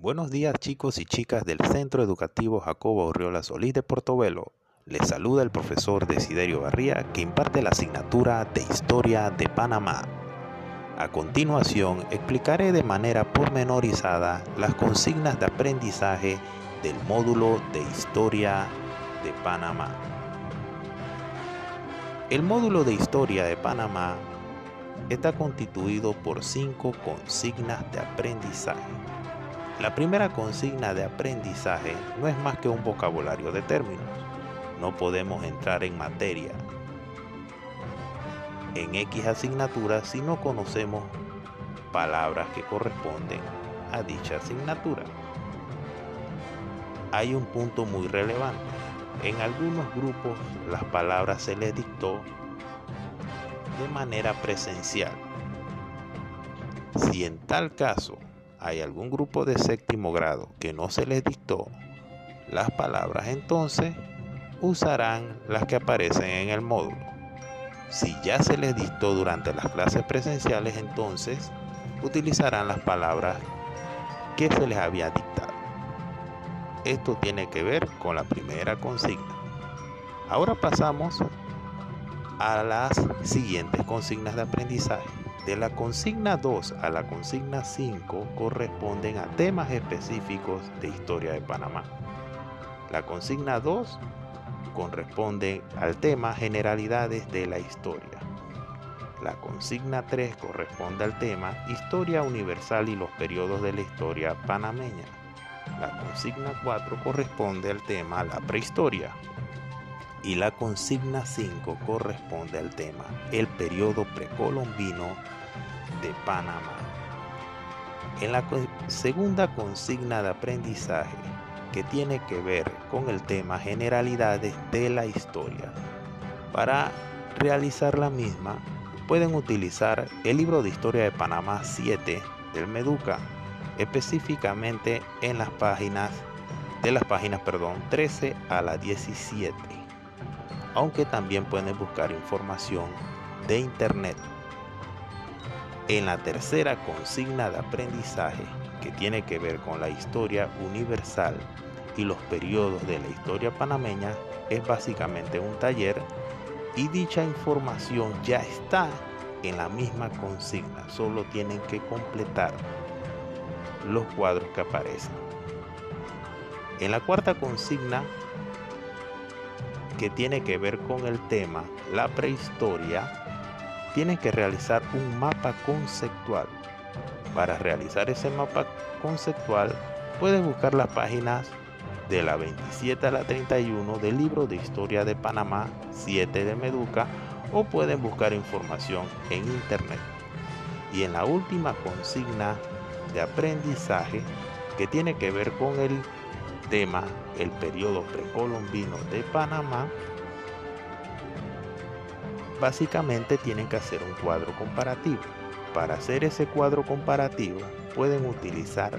Buenos días chicos y chicas del Centro Educativo Jacobo Orriola Solís de Portobelo. Les saluda el profesor Desiderio Barría que imparte la asignatura de Historia de Panamá. A continuación explicaré de manera pormenorizada las consignas de aprendizaje del módulo de Historia de Panamá. El módulo de Historia de Panamá está constituido por cinco consignas de aprendizaje. La primera consigna de aprendizaje no es más que un vocabulario de términos. No podemos entrar en materia en X asignatura si no conocemos palabras que corresponden a dicha asignatura. Hay un punto muy relevante. En algunos grupos las palabras se les dictó de manera presencial. Si en tal caso hay algún grupo de séptimo grado que no se les dictó las palabras, entonces usarán las que aparecen en el módulo. Si ya se les dictó durante las clases presenciales, entonces utilizarán las palabras que se les había dictado. Esto tiene que ver con la primera consigna. Ahora pasamos a las siguientes consignas de aprendizaje. De la consigna 2 a la consigna 5 corresponden a temas específicos de historia de Panamá. La consigna 2 corresponde al tema generalidades de la historia. La consigna 3 corresponde al tema historia universal y los periodos de la historia panameña. La consigna 4 corresponde al tema la prehistoria, y la consigna 5 corresponde al tema el periodo precolombino de Panamá. En la segunda consigna de aprendizaje, que tiene que ver con el tema generalidades de la historia, para realizar la misma pueden utilizar el libro de historia de Panamá 7 del Meduca, específicamente en las páginas de las páginas, perdón, 13 a la 17 aunque también pueden buscar información de Internet. En la tercera consigna de aprendizaje, que tiene que ver con la historia universal y los periodos de la historia panameña, es básicamente un taller y dicha información ya está en la misma consigna, solo tienen que completar los cuadros que aparecen. En la cuarta consigna que tiene que ver con el tema, la prehistoria, tienen que realizar un mapa conceptual. Para realizar ese mapa conceptual, pueden buscar las páginas de la 27 a la 31 del libro de historia de Panamá 7 de Meduca o pueden buscar información en internet. Y en la última consigna de aprendizaje que tiene que ver con el tema el periodo precolombino de Panamá, básicamente tienen que hacer un cuadro comparativo. Para hacer ese cuadro comparativo pueden utilizar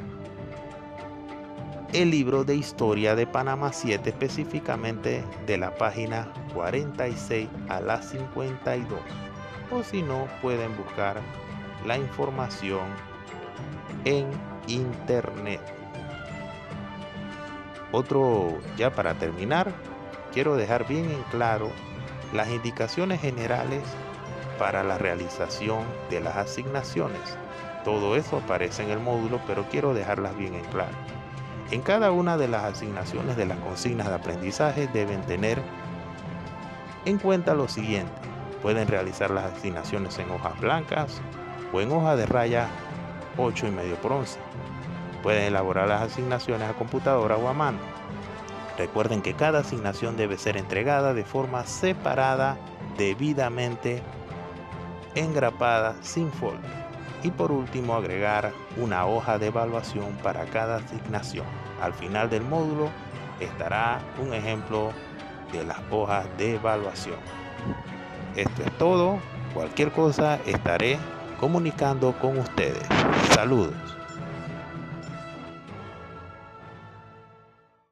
el libro de historia de Panamá 7 específicamente de la página 46 a la 52 o si no pueden buscar la información en internet otro, ya para terminar, quiero dejar bien en claro las indicaciones generales para la realización de las asignaciones. Todo eso aparece en el módulo, pero quiero dejarlas bien en claro. En cada una de las asignaciones de las consignas de aprendizaje deben tener en cuenta lo siguiente. Pueden realizar las asignaciones en hojas blancas o en hoja de raya 8 y medio por 11. Pueden elaborar las asignaciones a computadora o a mano. Recuerden que cada asignación debe ser entregada de forma separada, debidamente engrapada, sin folder. Y por último, agregar una hoja de evaluación para cada asignación. Al final del módulo estará un ejemplo de las hojas de evaluación. Esto es todo. Cualquier cosa estaré comunicando con ustedes. Saludos.